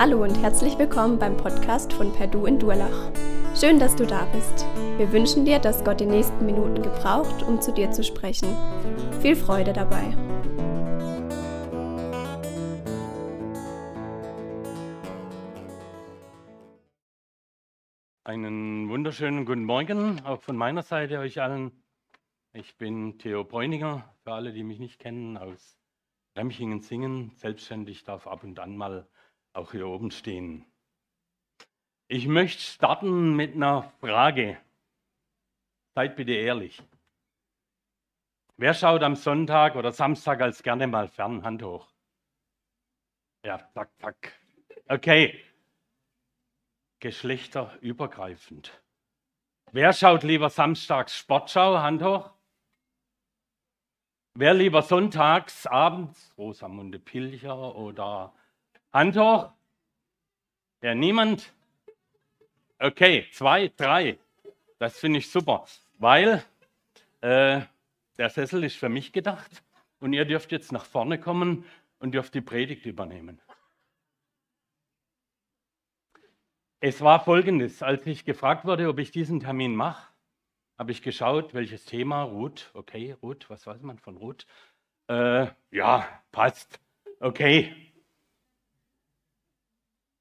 Hallo und herzlich willkommen beim Podcast von Perdu in Durlach. Schön, dass du da bist. Wir wünschen dir, dass Gott die nächsten Minuten gebraucht, um zu dir zu sprechen. Viel Freude dabei. Einen wunderschönen guten Morgen, auch von meiner Seite euch allen. Ich bin Theo Bräuninger, für alle, die mich nicht kennen, aus Remchingen singen. Selbstständig darf ab und an mal auch hier oben stehen. Ich möchte starten mit einer Frage. Seid bitte ehrlich. Wer schaut am Sonntag oder Samstag als gerne mal fern? Hand hoch. Ja, zack, zack. Okay. Geschlechterübergreifend. Wer schaut lieber samstags Sportschau? Hand hoch. Wer lieber sonntags abends Rosamunde Pilcher oder Hand hoch? Ja, niemand? Okay, zwei, drei. Das finde ich super, weil äh, der Sessel ist für mich gedacht und ihr dürft jetzt nach vorne kommen und dürft die Predigt übernehmen. Es war folgendes, als ich gefragt wurde, ob ich diesen Termin mache, habe ich geschaut, welches Thema, Ruth, okay, Ruth, was weiß man von Ruth? Äh, ja, passt, okay.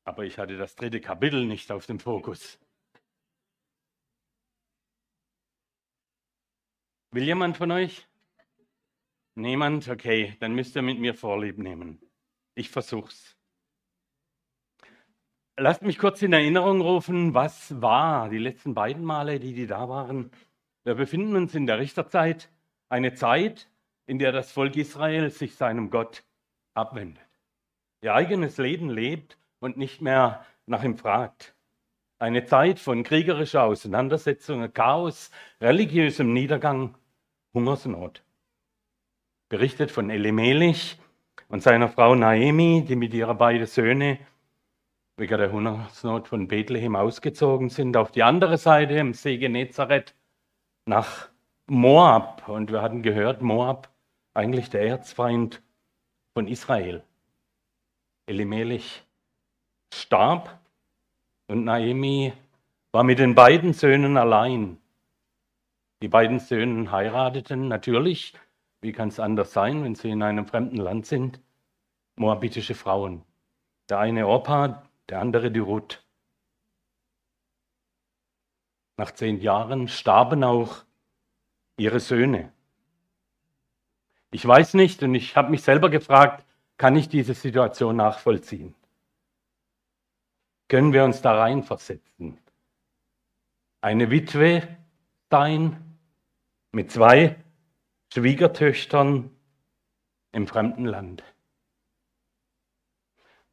Aber ich hatte das dritte Kapitel nicht auf dem Fokus. Will jemand von euch? Niemand? Okay, dann müsst ihr mit mir Vorlieb nehmen. Ich versuch's. Lasst mich kurz in Erinnerung rufen, was war die letzten beiden Male, die die da waren. Wir befinden uns in der Richterzeit, eine Zeit, in der das Volk Israel sich seinem Gott abwendet. Ihr eigenes Leben lebt und nicht mehr nach ihm fragt. Eine Zeit von kriegerischer Auseinandersetzung, Chaos, religiösem Niedergang, Hungersnot. Berichtet von Elimelech und seiner Frau Naemi, die mit ihrer beiden Söhne wegen der Hungersnot von Bethlehem ausgezogen sind, auf die andere Seite im See Genezareth nach Moab. Und wir hatten gehört, Moab eigentlich der Erzfeind von Israel. Elimelech starb und Naemi war mit den beiden Söhnen allein. Die beiden Söhne heirateten natürlich, wie kann es anders sein, wenn sie in einem fremden Land sind, moabitische Frauen. Der eine Orpa, der andere die Ruth. Nach zehn Jahren starben auch ihre Söhne. Ich weiß nicht und ich habe mich selber gefragt, kann ich diese Situation nachvollziehen? Können wir uns da reinversetzen? Eine Witwe sein mit zwei Schwiegertöchtern im fremden Land.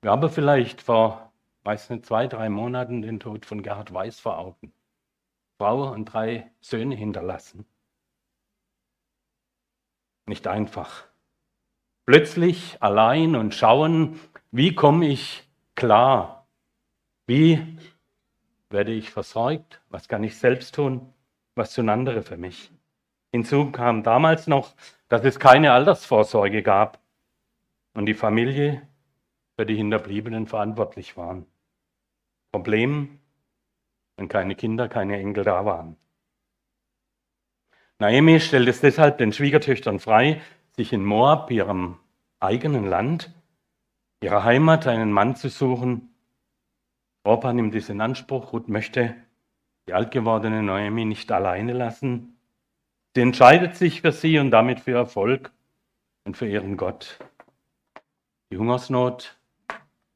Wir haben vielleicht vor weiß nicht, zwei, drei Monaten den Tod von Gerhard Weiß vor Augen. Frau und drei Söhne hinterlassen. Nicht einfach. Plötzlich allein und schauen, wie komme ich klar? Wie werde ich versorgt? Was kann ich selbst tun? Was tun andere für mich? Hinzu kam damals noch, dass es keine Altersvorsorge gab und die Familie für die Hinterbliebenen verantwortlich waren. Problem, wenn keine Kinder, keine Enkel da waren. Naomi stellt es deshalb den Schwiegertöchtern frei, sich in Moab, ihrem eigenen Land, ihrer Heimat, einen Mann zu suchen. Orpa nimmt dies in Anspruch. Ruth möchte die altgewordene Naomi nicht alleine lassen. Sie entscheidet sich für sie und damit für Erfolg und für ihren Gott. Die Hungersnot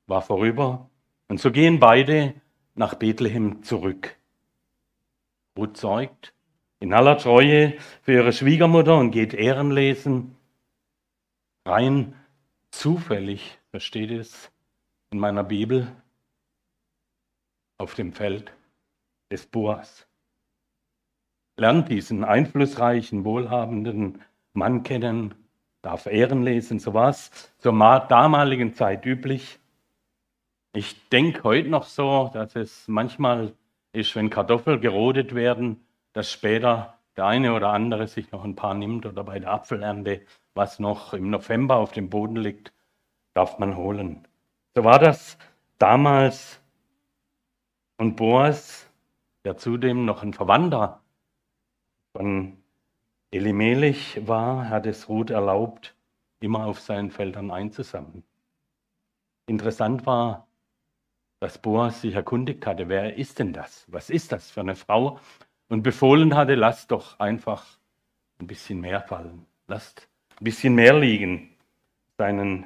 war vorüber. Und so gehen beide nach Bethlehem zurück. Ruth zeugt in aller Treue für ihre Schwiegermutter und geht Ehren lesen. Rein zufällig, da steht es in meiner Bibel, auf dem Feld des Boas. Lernt diesen einflussreichen, wohlhabenden Mann kennen, darf Ehren lesen, so war es zur damaligen Zeit üblich. Ich denke heute noch so, dass es manchmal ist, wenn Kartoffeln gerodet werden, dass später der eine oder andere sich noch ein paar nimmt oder bei der Apfelernte, was noch im November auf dem Boden liegt, darf man holen. So war das damals. Und Boas, der zudem noch ein Verwandter von Elimelech war, hat es Ruth erlaubt, immer auf seinen Feldern einzusammeln. Interessant war, dass Boas sich erkundigt hatte, wer ist denn das? Was ist das für eine Frau? Und befohlen hatte, lasst doch einfach ein bisschen mehr fallen. Lasst ein bisschen mehr liegen seinen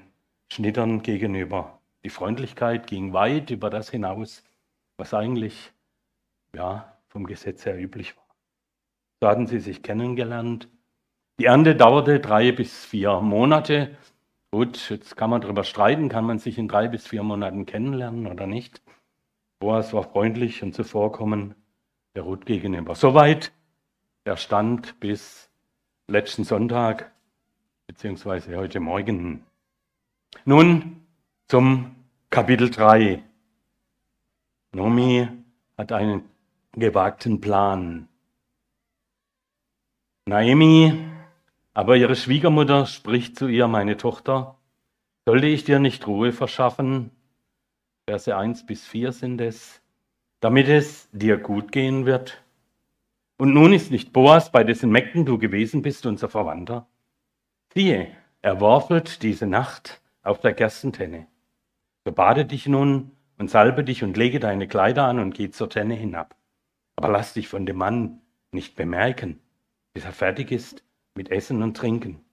Schnittern gegenüber. Die Freundlichkeit ging weit über das hinaus, was eigentlich ja, vom Gesetz her üblich war. So hatten sie sich kennengelernt. Die Ernte dauerte drei bis vier Monate. Gut, jetzt kann man darüber streiten, kann man sich in drei bis vier Monaten kennenlernen oder nicht. Boas war freundlich und zuvorkommen der Ruth gegenüber. Soweit der Stand bis letzten Sonntag, beziehungsweise heute Morgen. Nun zum Kapitel 3. Nomi hat einen gewagten Plan. Naomi aber ihre Schwiegermutter spricht zu ihr, meine Tochter, sollte ich dir nicht Ruhe verschaffen? Verse 1 bis 4 sind es, damit es dir gut gehen wird. Und nun ist nicht Boas, bei dessen Mägden du gewesen bist, unser Verwandter. Siehe, er worfelt diese Nacht auf der Gerstentenne. So bade dich nun und salbe dich und lege deine Kleider an und geh zur Tenne hinab. Aber lass dich von dem Mann nicht bemerken, bis er fertig ist mit Essen und Trinken.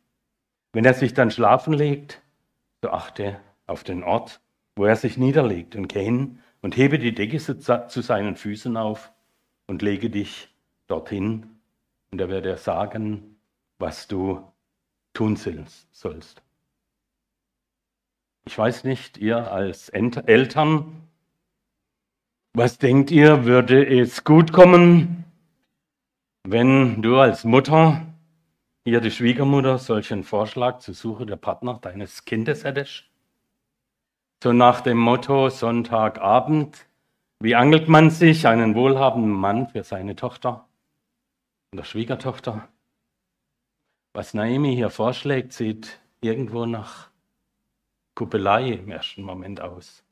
Wenn er sich dann schlafen legt, so achte auf den Ort, wo er sich niederlegt und geh hin und hebe die Decke zu seinen Füßen auf und lege dich dorthin und er wird dir sagen, was du tun sollst. Ich weiß nicht, ihr als Eltern, was denkt ihr, würde es gut kommen, wenn du als Mutter hier die Schwiegermutter solchen Vorschlag zur Suche der Partner deines Kindes hättest? So nach dem Motto Sonntagabend, wie angelt man sich einen wohlhabenden Mann für seine Tochter oder Schwiegertochter? Was Naomi hier vorschlägt, sieht irgendwo nach Kuppelei im ersten Moment aus.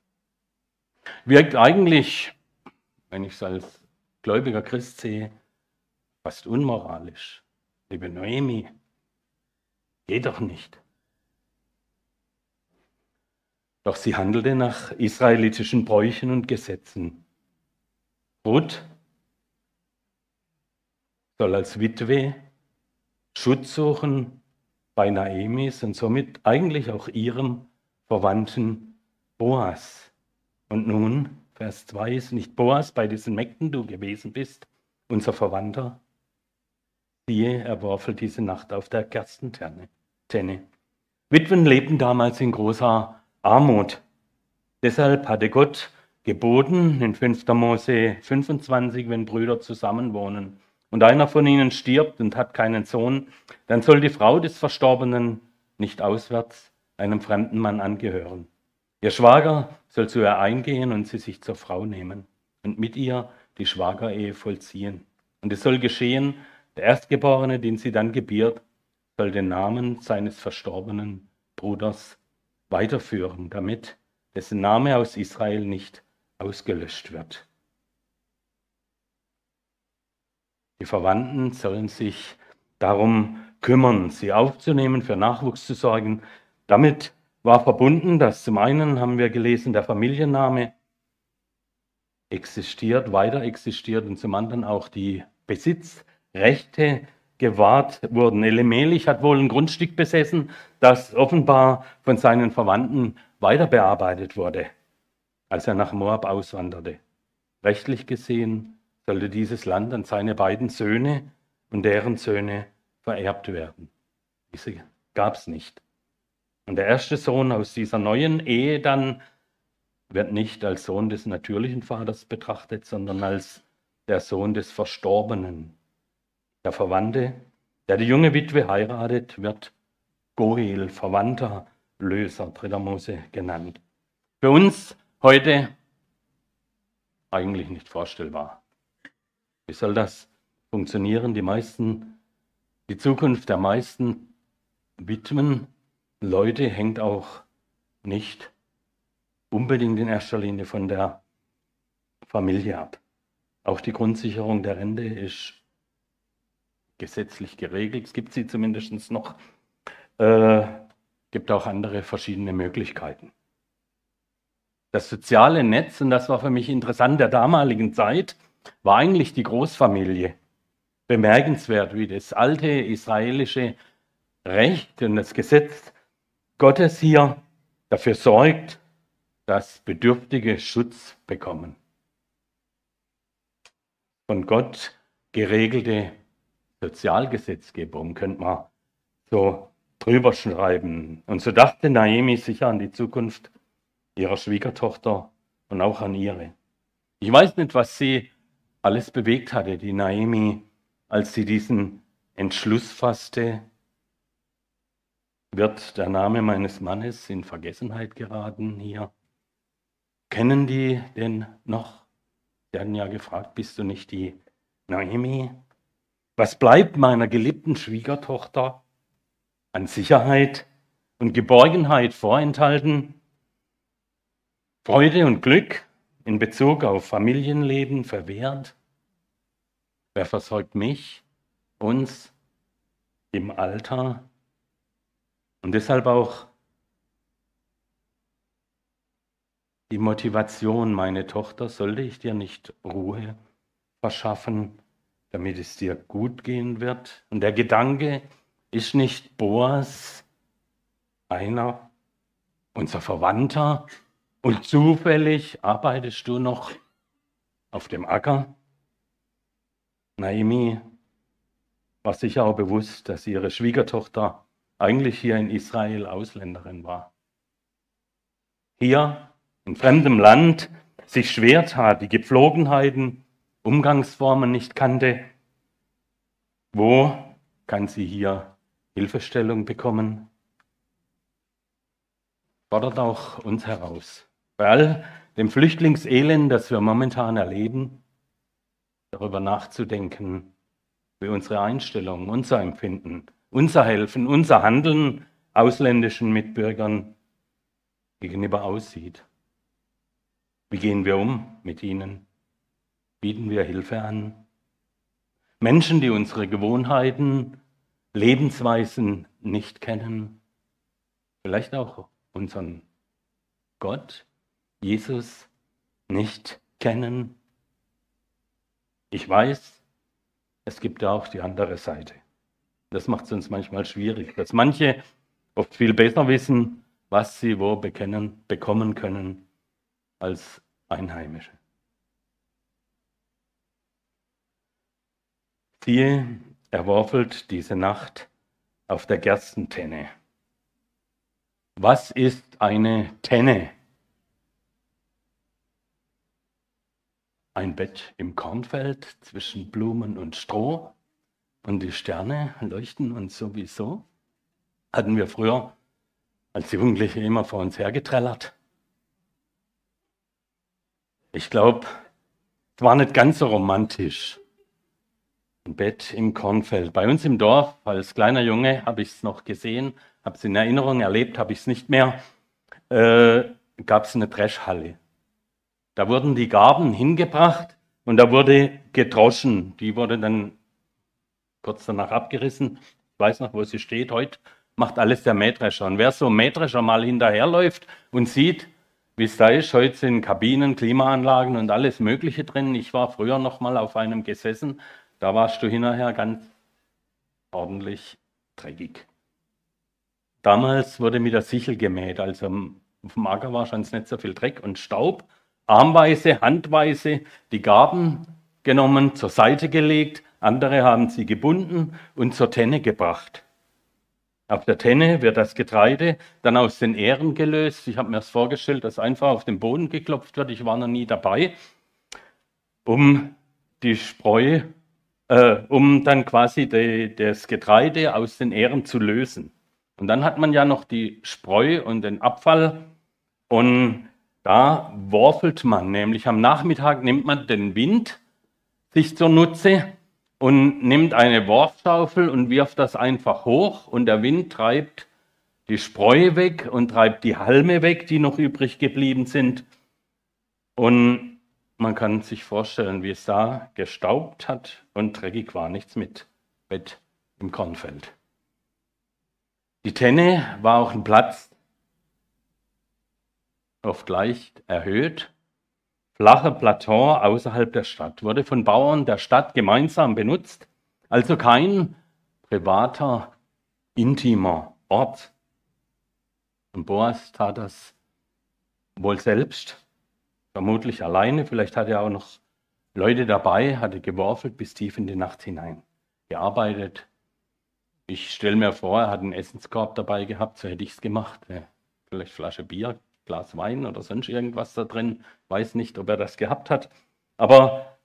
Wirkt eigentlich, wenn ich es als gläubiger Christ sehe, fast unmoralisch. Liebe Noemi, geht doch nicht. Doch sie handelte nach israelitischen Bräuchen und Gesetzen. Ruth soll als Witwe Schutz suchen bei Naemis und somit eigentlich auch ihrem Verwandten Boas. Und nun, Vers 2 ist nicht Boas, bei diesen Mägden du gewesen bist, unser Verwandter, Siehe, er worfelt diese Nacht auf der Gerstentenne. Witwen lebten damals in großer Armut. Deshalb hatte Gott geboten in 5. Mose 25, wenn Brüder zusammenwohnen und einer von ihnen stirbt und hat keinen Sohn, dann soll die Frau des Verstorbenen nicht auswärts einem fremden Mann angehören. Ihr Schwager soll zu ihr eingehen und sie sich zur Frau nehmen und mit ihr die Schwagerehe vollziehen. Und es soll geschehen, der Erstgeborene, den sie dann gebiert, soll den Namen seines verstorbenen Bruders weiterführen, damit dessen Name aus Israel nicht ausgelöscht wird. Die Verwandten sollen sich darum kümmern, sie aufzunehmen, für Nachwuchs zu sorgen. Damit war verbunden, dass zum einen haben wir gelesen, der Familienname existiert, weiter existiert und zum anderen auch die Besitz, Rechte gewahrt wurden. Elimelech hat wohl ein Grundstück besessen, das offenbar von seinen Verwandten weiter bearbeitet wurde, als er nach Moab auswanderte. Rechtlich gesehen sollte dieses Land an seine beiden Söhne und deren Söhne vererbt werden. Diese gab es nicht. Und der erste Sohn aus dieser neuen Ehe dann wird nicht als Sohn des natürlichen Vaters betrachtet, sondern als der Sohn des Verstorbenen, der Verwandte, der die junge Witwe heiratet, wird Goel, Verwandter, Löser, 3. Mose genannt. Für uns heute eigentlich nicht vorstellbar. Wie soll das funktionieren? Die meisten, die Zukunft der meisten Witwen, Leute hängt auch nicht unbedingt in erster Linie von der Familie ab. Auch die Grundsicherung der Rente ist gesetzlich geregelt. Es gibt sie zumindest noch. Äh, gibt auch andere verschiedene Möglichkeiten. Das soziale Netz, und das war für mich interessant der damaligen Zeit, war eigentlich die Großfamilie. Bemerkenswert, wie das alte israelische Recht und das Gesetz Gottes hier dafür sorgt, dass Bedürftige Schutz bekommen. Von Gott geregelte Sozialgesetzgebung könnte man so drüber schreiben. Und so dachte Naomi sicher an die Zukunft ihrer Schwiegertochter und auch an ihre. Ich weiß nicht, was sie alles bewegt hatte, die Naomi, als sie diesen Entschluss fasste, wird der Name meines Mannes in Vergessenheit geraten hier. Kennen die denn noch? Sie hatten ja gefragt, bist du nicht die Naomi? Was bleibt meiner geliebten Schwiegertochter an Sicherheit und Geborgenheit vorenthalten? Freude und Glück in Bezug auf Familienleben verwehrt? Wer versorgt mich, uns im Alter? Und deshalb auch die Motivation, meine Tochter, sollte ich dir nicht Ruhe verschaffen, damit es dir gut gehen wird? Und der Gedanke, ist nicht Boas einer, unser Verwandter, und zufällig arbeitest du noch auf dem Acker? Naomi war sicher auch bewusst, dass ihre Schwiegertochter eigentlich hier in Israel Ausländerin war. Hier in fremdem Land sich schwer tat, die Gepflogenheiten, Umgangsformen nicht kannte. Wo kann sie hier Hilfestellung bekommen? Fordert auch uns heraus. Bei all dem Flüchtlingselend, das wir momentan erleben, darüber nachzudenken, wie unsere Einstellung, unser Empfinden, unser Helfen, unser Handeln ausländischen Mitbürgern gegenüber aussieht. Wie gehen wir um mit ihnen? Bieten wir Hilfe an? Menschen, die unsere Gewohnheiten, Lebensweisen nicht kennen, vielleicht auch unseren Gott, Jesus, nicht kennen. Ich weiß, es gibt auch die andere Seite. Das macht es uns manchmal schwierig, dass manche oft viel besser wissen, was sie wo bekennen, bekommen können als Einheimische. Siehe, er worfelt diese Nacht auf der Gerstentenne. Was ist eine Tenne? Ein Bett im Kornfeld zwischen Blumen und Stroh und die Sterne leuchten uns sowieso. Hatten wir früher als Jugendliche immer vor uns hergetrellert. Ich glaube, es war nicht ganz so romantisch. Ein Bett im Kornfeld. Bei uns im Dorf, als kleiner Junge, habe ich es noch gesehen, habe es in Erinnerung erlebt, habe ich es nicht mehr, äh, gab es eine Dreschhalle. Da wurden die Gaben hingebracht und da wurde gedroschen. Die wurde dann kurz danach abgerissen. Ich weiß noch, wo sie steht. Heute macht alles der Mähdrescher. Und wer so Mähdrescher mal hinterherläuft und sieht, wie es da ist, heute sind Kabinen, Klimaanlagen und alles Mögliche drin. Ich war früher noch mal auf einem gesessen da warst du hinterher ganz ordentlich dreckig. Damals wurde mit der Sichel gemäht, also auf dem Acker war schon nicht so viel Dreck und Staub. Armweise, handweise die Gaben genommen, zur Seite gelegt, andere haben sie gebunden und zur Tenne gebracht. Auf der Tenne wird das Getreide dann aus den Ähren gelöst. Ich habe mir das vorgestellt, dass einfach auf den Boden geklopft wird. Ich war noch nie dabei, um die Spreu äh, um dann quasi die, das Getreide aus den Ähren zu lösen. Und dann hat man ja noch die Spreu und den Abfall und da worfelt man, nämlich am Nachmittag nimmt man den Wind sich zunutze und nimmt eine Worfschaufel und wirft das einfach hoch und der Wind treibt die Spreu weg und treibt die Halme weg, die noch übrig geblieben sind. Und man kann sich vorstellen, wie es da gestaubt hat und dreckig war, nichts mit Bett im Kornfeld. Die Tenne war auch ein Platz, oft leicht erhöht, flache Plateau außerhalb der Stadt, wurde von Bauern der Stadt gemeinsam benutzt, also kein privater, intimer Ort. Und Boas tat das wohl selbst, vermutlich alleine, vielleicht hatte er auch noch Leute dabei, hatte geworfelt bis tief in die Nacht hinein, gearbeitet. Ich stelle mir vor, er hat einen Essenskorb dabei gehabt, so hätte ich es gemacht. Vielleicht Flasche Bier, Glas Wein oder sonst irgendwas da drin. Weiß nicht, ob er das gehabt hat. Aber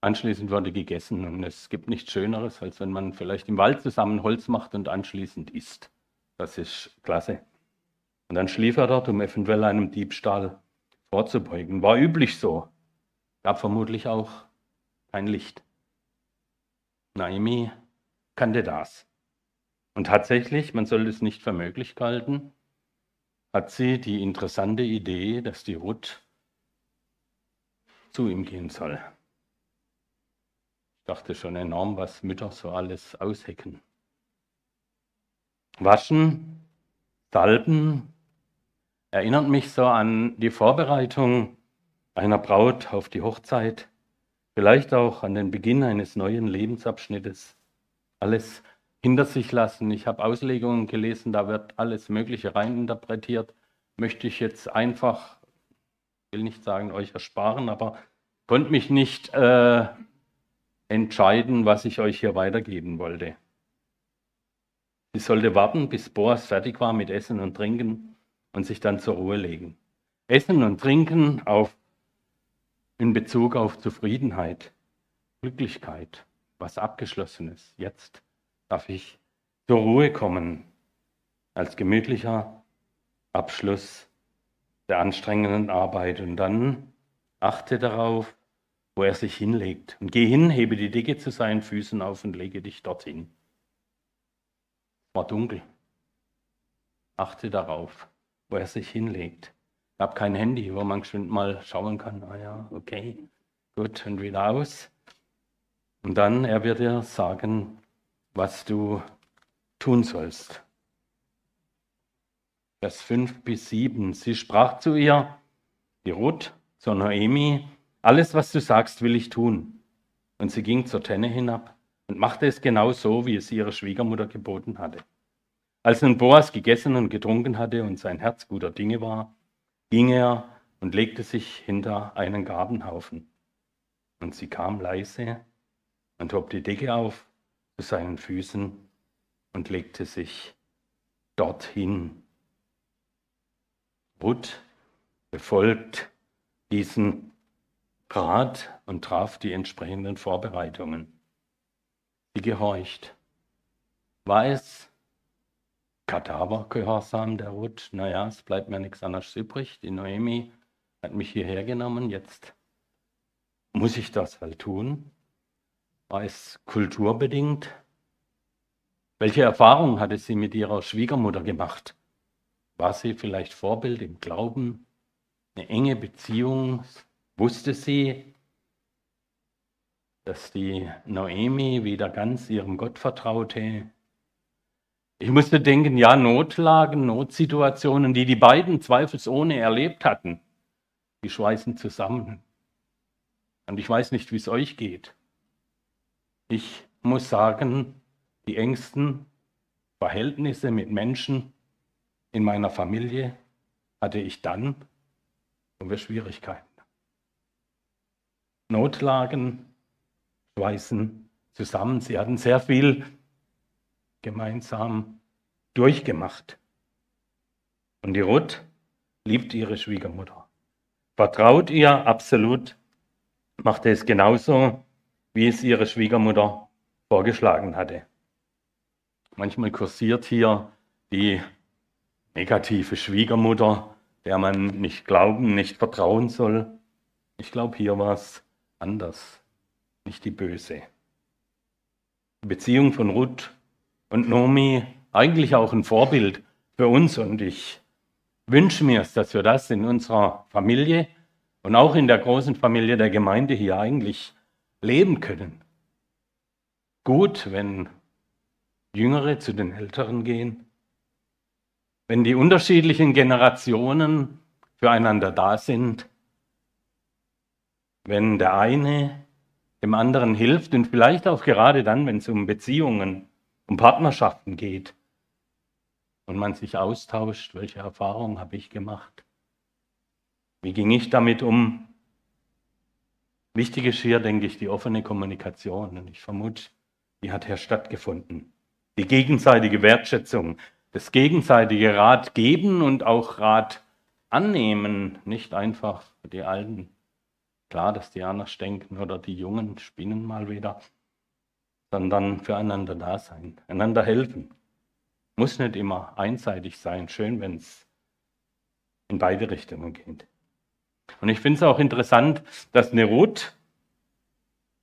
anschließend wurde gegessen und es gibt nichts Schöneres, als wenn man vielleicht im Wald zusammen Holz macht und anschließend isst. Das ist klasse. Und dann schlief er dort, um eventuell einem Diebstahl vorzubeugen. War üblich so. Gab vermutlich auch kein Licht. Naomi kannte das. Und tatsächlich, man soll es nicht für möglich halten, hat sie die interessante Idee, dass die Ruth zu ihm gehen soll. Ich dachte schon enorm, was Mütter so alles aushecken. Waschen, salben, erinnert mich so an die Vorbereitung einer Braut auf die Hochzeit, vielleicht auch an den Beginn eines neuen Lebensabschnittes. Alles hinter sich lassen. Ich habe Auslegungen gelesen, da wird alles Mögliche reininterpretiert. Möchte ich jetzt einfach, will nicht sagen, euch ersparen, aber konnte mich nicht äh, entscheiden, was ich euch hier weitergeben wollte. Sie sollte warten, bis Boas fertig war mit Essen und Trinken und sich dann zur Ruhe legen. Essen und Trinken auf, in Bezug auf Zufriedenheit, Glücklichkeit, was Abgeschlossenes, jetzt darf ich zur Ruhe kommen als gemütlicher Abschluss der anstrengenden Arbeit. Und dann achte darauf, wo er sich hinlegt. Und geh hin, hebe die Decke zu seinen Füßen auf und lege dich dorthin. Es war dunkel. Achte darauf, wo er sich hinlegt. Ich habe kein Handy, wo man geschwind mal schauen kann. Ah ja, okay, gut, und wieder aus. Und dann, er wird dir sagen, was du tun sollst. Vers 5 bis 7. Sie sprach zu ihr, die Ruth, zur Noemi, alles, was du sagst, will ich tun. Und sie ging zur Tenne hinab und machte es genau so, wie es ihre Schwiegermutter geboten hatte. Als nun Boas gegessen und getrunken hatte und sein Herz guter Dinge war, ging er und legte sich hinter einen Garbenhaufen. Und sie kam leise und hob die Decke auf zu seinen Füßen und legte sich dorthin. Ruth befolgt diesen Rat und traf die entsprechenden Vorbereitungen. Sie gehorcht. War es Kadavergehorsam der Ruth? Naja, es bleibt mir nichts anderes übrig. Die Noemi hat mich hierher genommen, jetzt muss ich das halt tun. War es kulturbedingt? Welche Erfahrungen hatte sie mit ihrer Schwiegermutter gemacht? War sie vielleicht Vorbild im Glauben? Eine enge Beziehung? Wusste sie, dass die Noemi wieder ganz ihrem Gott vertraute? Ich musste denken, ja, Notlagen, Notsituationen, die die beiden zweifelsohne erlebt hatten, die schweißen zusammen. Und ich weiß nicht, wie es euch geht. Ich muss sagen, die engsten Verhältnisse mit Menschen in meiner Familie hatte ich dann, wo wir Schwierigkeiten. Notlagen schweißen zusammen. Sie hatten sehr viel gemeinsam durchgemacht. Und die Ruth liebt ihre Schwiegermutter, vertraut ihr absolut, machte es genauso wie es ihre Schwiegermutter vorgeschlagen hatte. Manchmal kursiert hier die negative Schwiegermutter, der man nicht glauben, nicht vertrauen soll. Ich glaube, hier war es anders, nicht die böse. Die Beziehung von Ruth und Nomi, eigentlich auch ein Vorbild für uns und ich wünsche mir es, dass wir das in unserer Familie und auch in der großen Familie der Gemeinde hier eigentlich leben können. Gut, wenn Jüngere zu den Älteren gehen, wenn die unterschiedlichen Generationen füreinander da sind, wenn der eine dem anderen hilft und vielleicht auch gerade dann, wenn es um Beziehungen, um Partnerschaften geht und man sich austauscht, welche Erfahrungen habe ich gemacht, wie ging ich damit um. Wichtig ist hier, denke ich, die offene Kommunikation und ich vermute, die hat hier stattgefunden. Die gegenseitige Wertschätzung, das gegenseitige Rat geben und auch Rat annehmen, nicht einfach die Alten Klar, dass die anders denken oder die Jungen spinnen mal wieder, sondern füreinander da sein, einander helfen. Muss nicht immer einseitig sein. Schön, wenn es in beide Richtungen geht. Und ich finde es auch interessant, dass Nerut,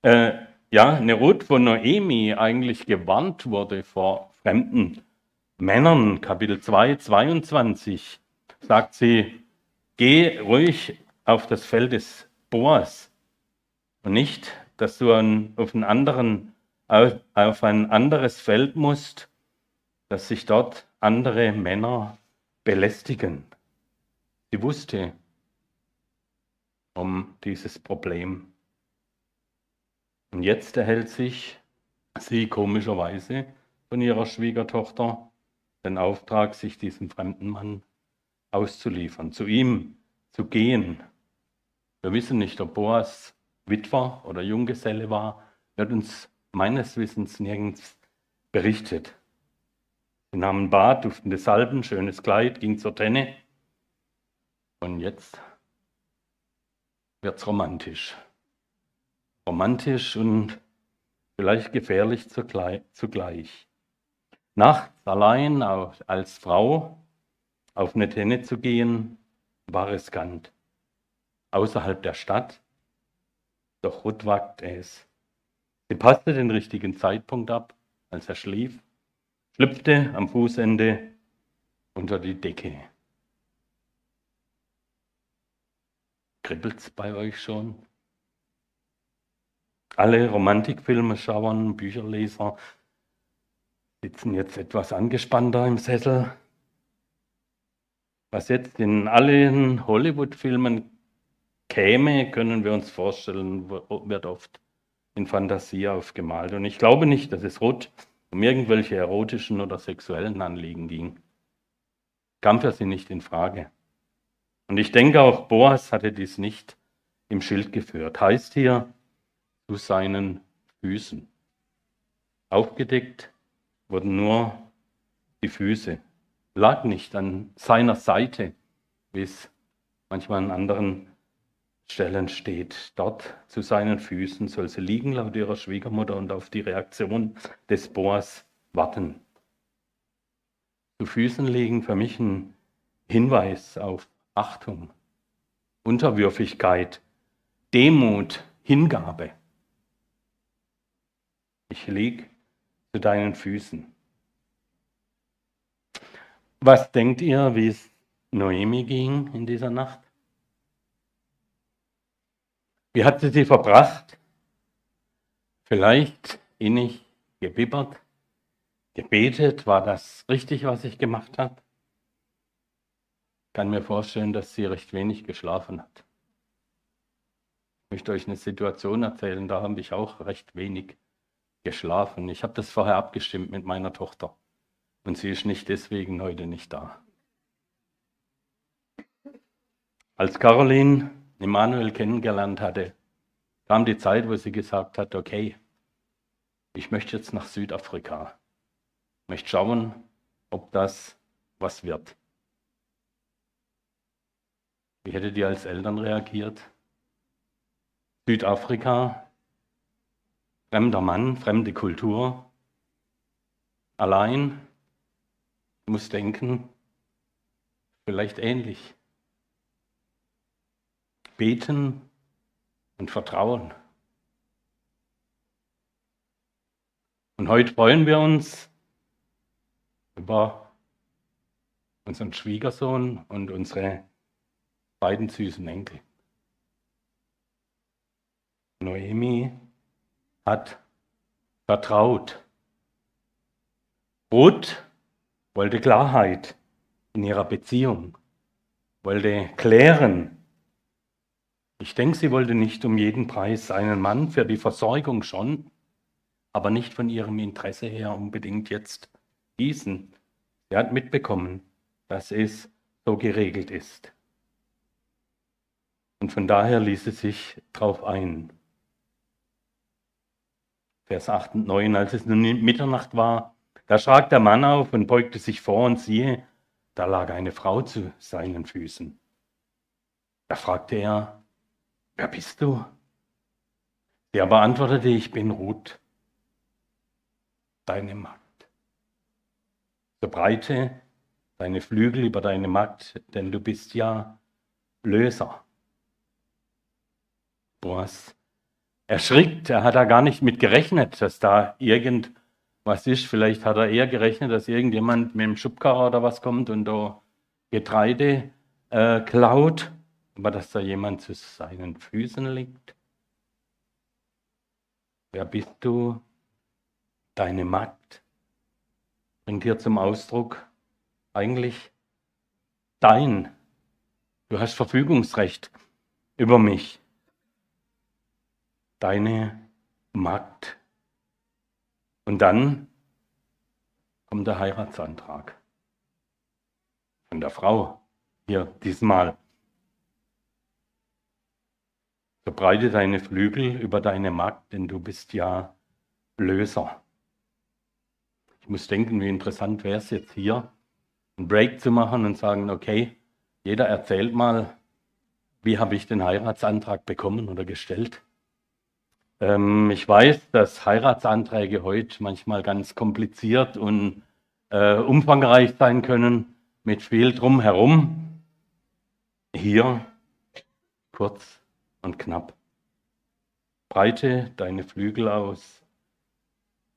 äh, ja, Nerut von Noemi eigentlich gewarnt wurde vor fremden Männern. Kapitel 2, 22 sagt sie, geh ruhig auf das Feld des Boas. Und nicht, dass du an, auf, einen anderen, auf ein anderes Feld musst, dass sich dort andere Männer belästigen. Sie wusste um dieses Problem. Und jetzt erhält sich sie komischerweise von ihrer Schwiegertochter den Auftrag, sich diesem fremden Mann auszuliefern, zu ihm zu gehen wir wissen nicht, ob Boas Witwer oder Junggeselle war, wird uns meines Wissens nirgends berichtet. Sie nahmen Bad, duftende Salben, schönes Kleid, ging zur Tenne. Und jetzt wird's romantisch. Romantisch und vielleicht gefährlich zugleich. Nachts allein als Frau auf eine Tenne zu gehen, war riskant außerhalb der Stadt. Doch Ruth wagte es. Sie passte den richtigen Zeitpunkt ab, als er schlief, schlüpfte am Fußende unter die Decke. Kribbelt's bei euch schon? Alle Romantikfilme schauen, Bücherleser sitzen jetzt etwas angespannter im Sessel. Was jetzt in allen Hollywood-Filmen käme, können wir uns vorstellen, wird oft in Fantasie aufgemalt. Und ich glaube nicht, dass es Ruth um irgendwelche erotischen oder sexuellen Anliegen ging. Kam für sie nicht in Frage. Und ich denke auch Boas hatte dies nicht im Schild geführt. Heißt hier zu seinen Füßen. Aufgedeckt wurden nur die Füße. Lag nicht an seiner Seite, wie es manchmal an anderen Stellen steht. Dort zu seinen Füßen soll sie liegen, laut ihrer Schwiegermutter, und auf die Reaktion des Boas warten. Zu Füßen legen für mich ein Hinweis auf Achtung, Unterwürfigkeit, Demut, Hingabe. Ich lieg zu deinen Füßen. Was denkt ihr, wie es Noemi ging in dieser Nacht? Wie hat sie sie verbracht? Vielleicht innig gebibbert, gebetet. War das richtig, was ich gemacht habe? Kann mir vorstellen, dass sie recht wenig geschlafen hat. Ich möchte euch eine Situation erzählen, da habe ich auch recht wenig geschlafen. Ich habe das vorher abgestimmt mit meiner Tochter. Und sie ist nicht deswegen heute nicht da. Als Caroline Immanuel kennengelernt hatte, kam die Zeit, wo sie gesagt hat, okay, ich möchte jetzt nach Südafrika. Ich möchte schauen, ob das was wird. Wie hättet ihr als Eltern reagiert? Südafrika, fremder Mann, fremde Kultur, allein, ich muss denken, vielleicht ähnlich beten und vertrauen. Und heute freuen wir uns über unseren Schwiegersohn und unsere beiden süßen Enkel. Noemi hat vertraut. Ruth wollte Klarheit in ihrer Beziehung, wollte klären. Ich denke, sie wollte nicht um jeden Preis einen Mann für die Versorgung schon, aber nicht von ihrem Interesse her unbedingt jetzt diesen. Sie hat mitbekommen, dass es so geregelt ist. Und von daher ließ sie sich drauf ein. Vers 8 und 9, als es nun Mitternacht war, da schrak der Mann auf und beugte sich vor und siehe, da lag eine Frau zu seinen Füßen. Da fragte er, wer bist du? Sie aber antwortete, ich bin Ruth, deine Magd. So breite deine Flügel über deine Magd, denn du bist ja Löser. Boas erschrickt, er hat da gar nicht mit gerechnet, dass da irgendwas ist. Vielleicht hat er eher gerechnet, dass irgendjemand mit dem Schubkarrer oder was kommt und da Getreide äh, klaut, aber dass da jemand zu seinen Füßen liegt. Wer bist du? Deine Magd bringt hier zum Ausdruck eigentlich dein. Du hast Verfügungsrecht über mich deine Magd. Und dann kommt der Heiratsantrag von der Frau hier diesmal. Verbreite deine Flügel über deine Magd, denn du bist ja Löser. Ich muss denken, wie interessant wäre es jetzt hier, einen Break zu machen und sagen, okay, jeder erzählt mal, wie habe ich den Heiratsantrag bekommen oder gestellt. Ähm, ich weiß, dass Heiratsanträge heute manchmal ganz kompliziert und äh, umfangreich sein können, mit viel drumherum. Hier kurz und knapp. Breite deine Flügel aus,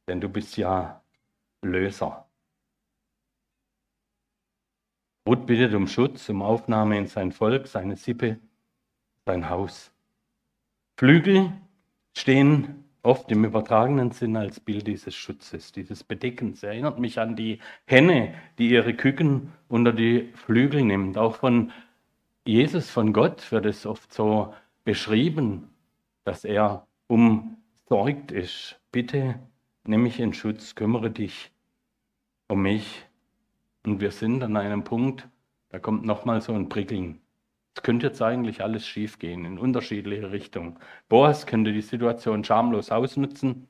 denn du bist ja Löser. Ruth bittet um Schutz, um Aufnahme in sein Volk, seine Sippe, sein Haus. Flügel stehen oft im übertragenen Sinn als Bild dieses Schutzes, dieses Bedeckens. Erinnert mich an die Henne, die ihre Küken unter die Flügel nimmt. Auch von Jesus, von Gott wird es oft so beschrieben, dass er umsorgt ist. Bitte nimm mich in Schutz, kümmere dich um mich. Und wir sind an einem Punkt, da kommt nochmal so ein Prickeln. Es könnte jetzt eigentlich alles schiefgehen in unterschiedliche Richtungen. Boas könnte die Situation schamlos ausnutzen,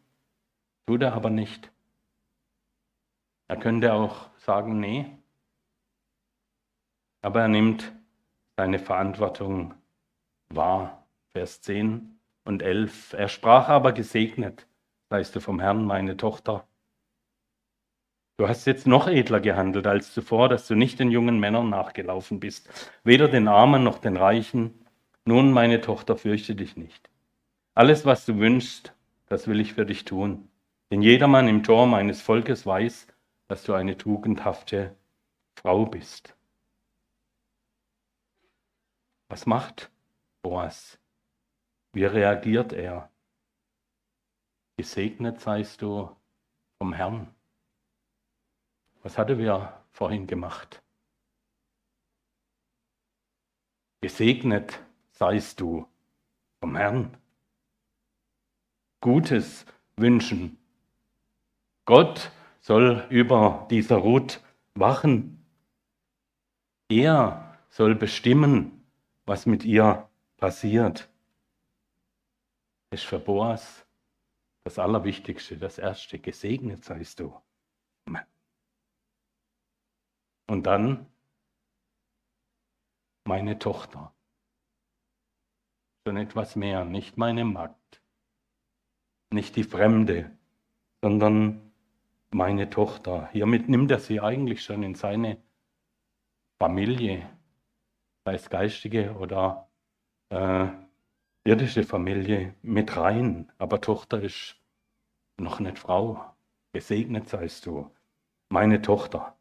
tut er aber nicht. Er könnte auch sagen, nee. Aber er nimmt seine Verantwortung wahr. Vers 10 und 11. Er sprach aber gesegnet, seist du vom Herrn, meine Tochter. Du hast jetzt noch edler gehandelt als zuvor, dass du nicht den jungen Männern nachgelaufen bist, weder den Armen noch den Reichen. Nun, meine Tochter, fürchte dich nicht. Alles, was du wünschst, das will ich für dich tun. Denn jedermann im Tor meines Volkes weiß, dass du eine tugendhafte Frau bist. Was macht Boas? Wie reagiert er? Gesegnet seist du vom Herrn. Was hatte wir vorhin gemacht? Gesegnet seist du vom Herrn. Gutes wünschen. Gott soll über dieser Ruth wachen. Er soll bestimmen, was mit ihr passiert. Ist für Boas das Allerwichtigste, das Erste. Gesegnet seist du. Und dann meine Tochter. Schon etwas mehr, nicht meine Magd, nicht die Fremde, sondern meine Tochter. Hiermit nimmt er sie eigentlich schon in seine Familie, sei es geistige oder äh, irdische Familie, mit rein. Aber Tochter ist noch nicht Frau. Gesegnet seist du, meine Tochter.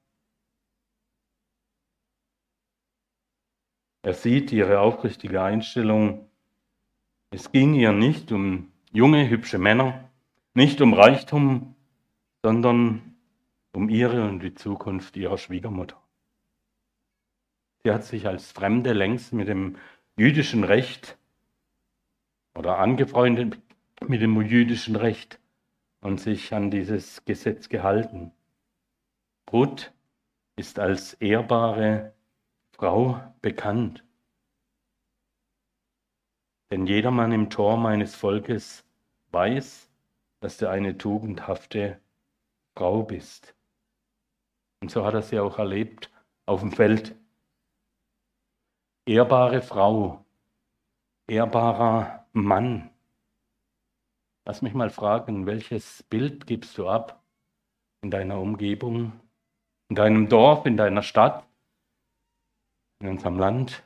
Er sieht ihre aufrichtige Einstellung. Es ging ihr nicht um junge, hübsche Männer, nicht um Reichtum, sondern um ihre und die Zukunft ihrer Schwiegermutter. Sie hat sich als Fremde längst mit dem jüdischen Recht oder angefreundet mit dem jüdischen Recht und sich an dieses Gesetz gehalten. Ruth ist als ehrbare Frau bekannt. Denn jedermann im Tor meines Volkes weiß, dass du eine tugendhafte Frau bist. Und so hat er sie auch erlebt auf dem Feld. Ehrbare Frau, ehrbarer Mann. Lass mich mal fragen, welches Bild gibst du ab in deiner Umgebung, in deinem Dorf, in deiner Stadt, in unserem Land?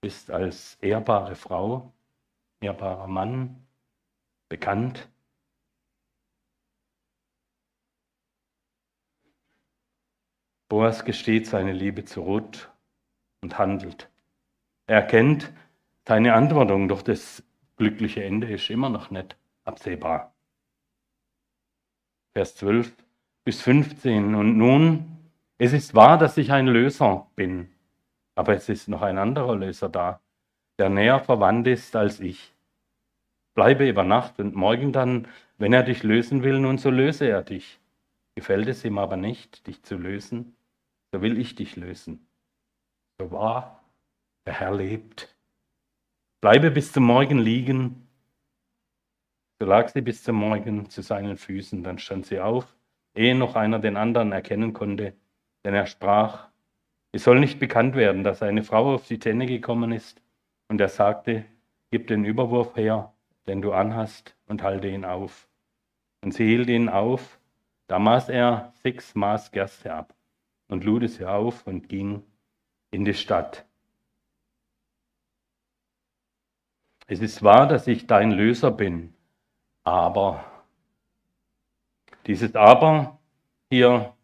Bist als ehrbare Frau, ehrbarer Mann bekannt? Boas gesteht seine Liebe zu Ruth und handelt. Er erkennt seine Antwortung, doch das glückliche Ende ist immer noch nicht absehbar. Vers 12 bis 15. Und nun, es ist wahr, dass ich ein Löser bin, aber es ist noch ein anderer Löser da, der näher verwandt ist als ich. Bleibe über Nacht und morgen dann, wenn er dich lösen will, nun so löse er dich. Gefällt es ihm aber nicht, dich zu lösen, so will ich dich lösen. So wahr, der Herr lebt. Bleibe bis zum Morgen liegen. So lag sie bis zum Morgen zu seinen Füßen, dann stand sie auf, ehe noch einer den anderen erkennen konnte, denn er sprach, es soll nicht bekannt werden, dass eine Frau auf die Tenne gekommen ist. Und er sagte, gib den Überwurf her, den du anhast, und halte ihn auf. Und sie hielt ihn auf, da maß er sechs Maß Gerste ab und lud sie auf und ging in die Stadt. Es ist wahr, dass ich dein Löser bin, aber dieses Aber hier,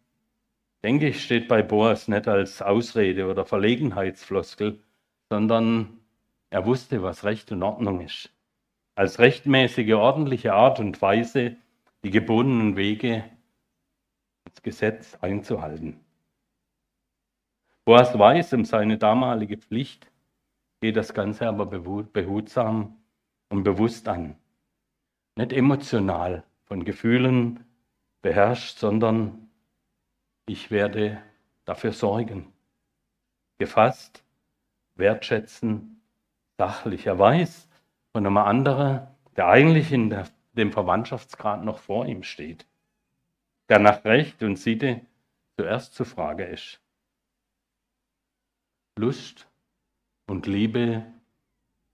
denke ich, steht bei Boas nicht als Ausrede oder Verlegenheitsfloskel, sondern er wusste, was Recht und Ordnung ist. Als rechtmäßige, ordentliche Art und Weise die gebundenen Wege, das Gesetz einzuhalten. Boas weiß um seine damalige Pflicht, geht das Ganze aber behutsam und bewusst an. Nicht emotional von Gefühlen beherrscht, sondern ich werde dafür sorgen. Gefasst, wertschätzen, sachlich. Er weiß von einem anderen, der eigentlich in der, dem Verwandtschaftsgrad noch vor ihm steht, der nach Recht und Sitte zuerst zur Frage ist. Lust und Liebe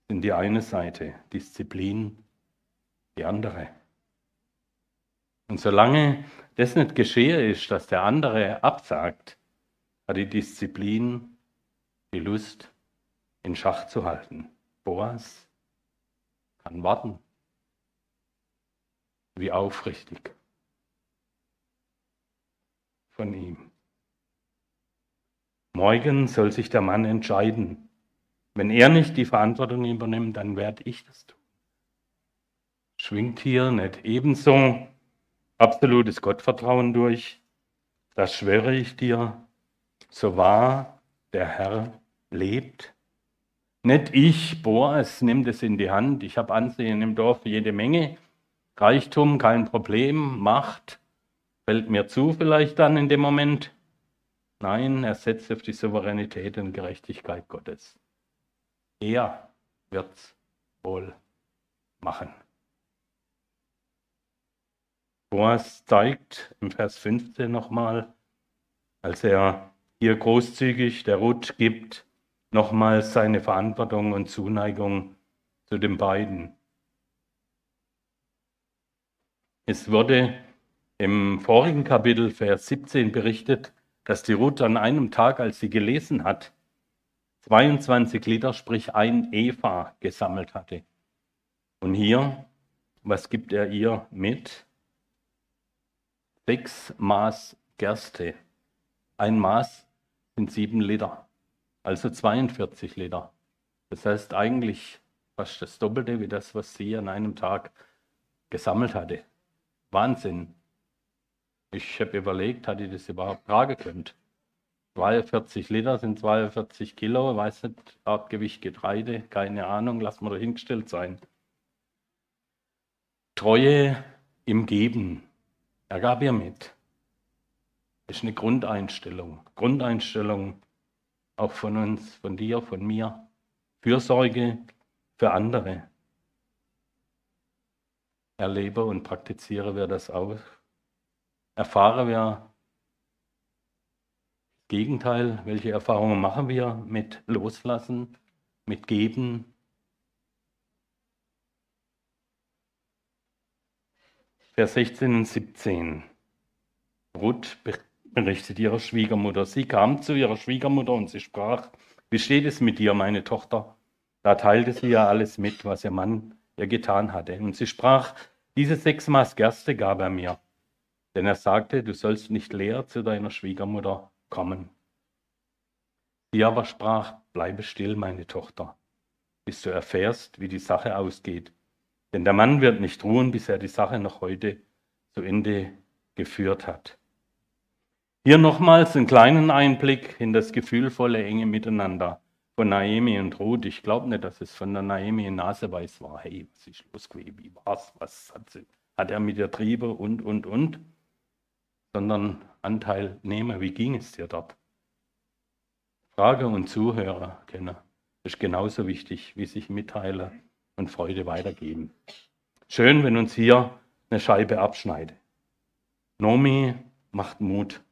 sind die eine Seite, Disziplin die andere. Und solange das nicht geschehe ist, dass der andere absagt, hat die Disziplin die Lust in Schach zu halten. Boas kann warten. Wie aufrichtig von ihm. Morgen soll sich der Mann entscheiden, wenn er nicht die Verantwortung übernimmt, dann werde ich das tun. Schwingt hier nicht ebenso absolutes Gottvertrauen durch? Das schwöre ich dir, so wahr der Herr lebt. Nicht ich, Boas, nimm das in die Hand. Ich habe Ansehen im Dorf jede Menge. Reichtum, kein Problem. Macht, fällt mir zu vielleicht dann in dem Moment. Nein, er setzt auf die Souveränität und Gerechtigkeit Gottes. Er wird's wohl machen. Boas zeigt im Vers 15 nochmal, als er hier großzügig der Ruth gibt, nochmal seine Verantwortung und Zuneigung zu den beiden. Es wurde im vorigen Kapitel, Vers 17, berichtet, dass die Ruth an einem Tag, als sie gelesen hat, 22 Liter, sprich ein Eva, gesammelt hatte. Und hier, was gibt er ihr mit? Sechs Maß Gerste. Ein Maß sind sieben Liter. also 42 Liter. Das heißt eigentlich fast das Doppelte wie das, was sie an einem Tag gesammelt hatte. Wahnsinn. Ich habe überlegt, hatte ich das überhaupt tragen können. 42 Liter sind 42 Kilo, weiß nicht, Artgewicht Getreide, keine Ahnung, lass mal dahingestellt sein. Treue im Geben. Er gab ihr mit. Das ist eine Grundeinstellung. Grundeinstellung auch von uns, von dir, von mir. Fürsorge für andere. Erlebe und praktiziere wir das auch. Erfahre wir Gegenteil. Welche Erfahrungen machen wir mit Loslassen, mit Geben? Vers 16 und 17. Ruth berichtet ihrer Schwiegermutter. Sie kam zu ihrer Schwiegermutter und sie sprach, wie steht es mit dir, meine Tochter? Da teilte sie ja alles mit, was ihr Mann ihr getan hatte. Und sie sprach, diese sechs Maß Gerste gab er mir. Denn er sagte, du sollst nicht leer zu deiner Schwiegermutter kommen. Sie aber sprach, bleibe still, meine Tochter, bis du erfährst, wie die Sache ausgeht. Denn der Mann wird nicht ruhen, bis er die Sache noch heute zu Ende geführt hat. Hier nochmals einen kleinen Einblick in das gefühlvolle enge Miteinander von Naomi und Ruth. Ich glaube nicht, dass es von der Naomi Naseweiß war. Hey, was ist los gewesen? Wie war's? Was hat, sie, hat er mit der Triebe und, und, und? Sondern Anteilnehmer, wie ging es dir dort? Frage und Zuhörer kennen. ist genauso wichtig, wie sich Mitteiler und Freude weitergeben. Schön, wenn uns hier eine Scheibe abschneidet. Nomi macht Mut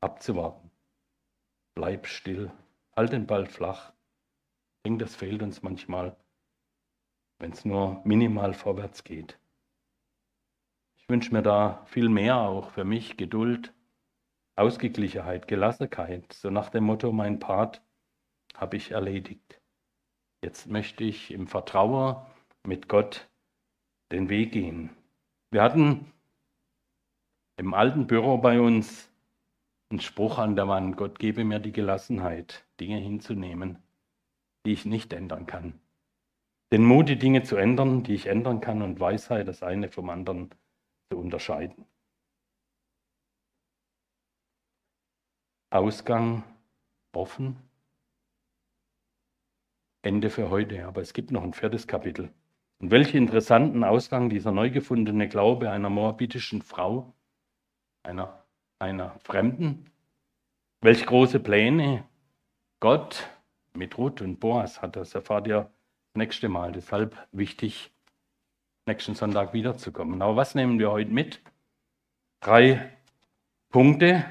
abzuwarten. Bleib still, halt den Ball flach. Ich denke, das fehlt uns manchmal, wenn es nur minimal vorwärts geht. Ich wünsche mir da viel mehr auch für mich, Geduld, Ausgeglichenheit, Gelassenheit, so nach dem Motto, mein Part habe ich erledigt. Jetzt möchte ich im Vertrauen mit Gott den Weg gehen. Wir hatten im alten Büro bei uns ein Spruch an der Wand, Gott gebe mir die Gelassenheit, Dinge hinzunehmen, die ich nicht ändern kann. Den Mut, die Dinge zu ändern, die ich ändern kann und Weisheit, das eine vom anderen zu unterscheiden. Ausgang offen. Ende für heute, aber es gibt noch ein viertes Kapitel. Und welchen interessanten Ausgang dieser neu gefundene Glaube einer moabitischen Frau, einer einer Fremden. Welch große Pläne Gott mit Ruth und Boas hat, das erfahrt ihr das nächste Mal. Deshalb wichtig, nächsten Sonntag wiederzukommen. Aber was nehmen wir heute mit? Drei Punkte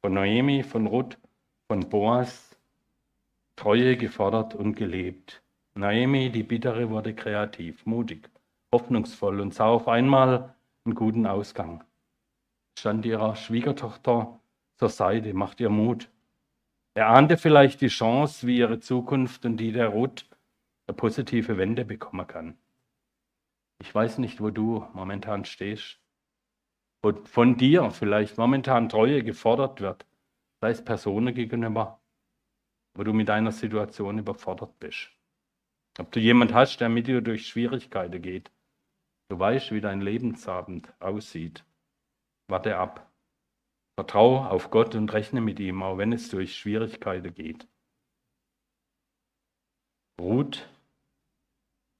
von Noemi, von Ruth, von Boas. Treue gefordert und gelebt. Naomi, die Bittere, wurde kreativ, mutig, hoffnungsvoll und sah auf einmal einen guten Ausgang stand ihrer Schwiegertochter zur Seite, macht ihr Mut. Er ahnte vielleicht die Chance, wie ihre Zukunft und die der Ruth eine positive Wende bekommen kann. Ich weiß nicht, wo du momentan stehst, wo von dir vielleicht momentan Treue gefordert wird, sei es Personen gegenüber, wo du mit deiner Situation überfordert bist. Ob du jemand hast, der mit dir durch Schwierigkeiten geht, du weißt, wie dein Lebensabend aussieht. Warte ab. Vertraue auf Gott und rechne mit ihm, auch wenn es durch Schwierigkeiten geht. Ruth,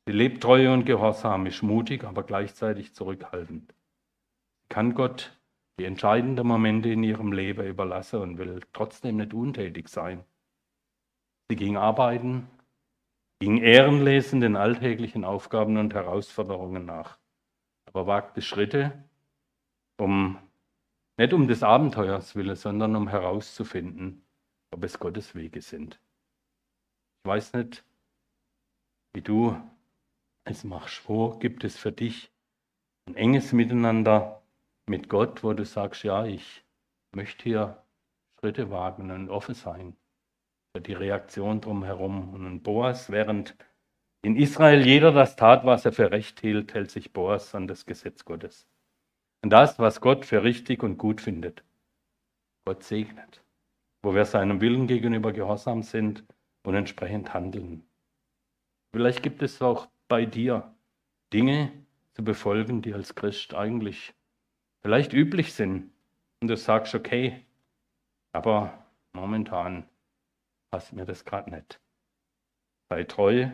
sie lebt treu und gehorsam, ist mutig, aber gleichzeitig zurückhaltend. Kann Gott die entscheidenden Momente in ihrem Leben überlassen und will trotzdem nicht untätig sein. Sie ging arbeiten, ging ehrenlesend den alltäglichen Aufgaben und Herausforderungen nach, aber wagte Schritte, um nicht um des Abenteuers willen, sondern um herauszufinden, ob es Gottes Wege sind. Ich weiß nicht, wie du es machst. Wo gibt es für dich ein enges Miteinander mit Gott, wo du sagst, ja, ich möchte hier Schritte wagen und offen sein die Reaktion drumherum. Und Boas, während in Israel jeder das tat, was er für recht hielt, hält sich Boas an das Gesetz Gottes. Und das, was Gott für richtig und gut findet. Gott segnet. wo wir seinem Willen gegenüber gehorsam sind und entsprechend handeln. Vielleicht gibt es auch bei dir Dinge zu befolgen, die als Christ eigentlich vielleicht üblich sind. Und du sagst, okay, aber momentan passt mir das gerade nicht. Sei treu,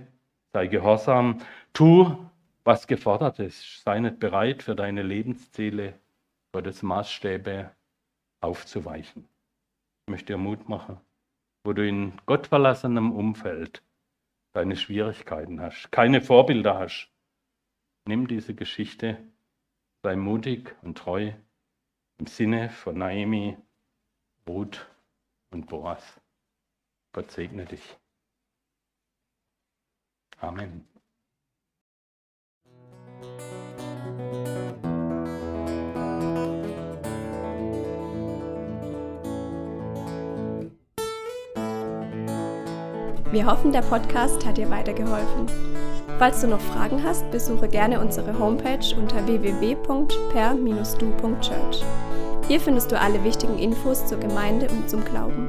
sei gehorsam, tu, was gefordert ist. Sei nicht bereit, für deine Lebensziele, Gottes Maßstäbe aufzuweichen. Ich möchte dir Mut machen, wo du in gottverlassenem Umfeld deine Schwierigkeiten hast, keine Vorbilder hast. Nimm diese Geschichte, sei mutig und treu im Sinne von Naomi, Ruth und Boas. Gott segne dich. Amen. Wir hoffen, der Podcast hat dir weitergeholfen. Falls du noch Fragen hast, besuche gerne unsere Homepage unter www.per-du.church. Hier findest du alle wichtigen Infos zur Gemeinde und zum Glauben.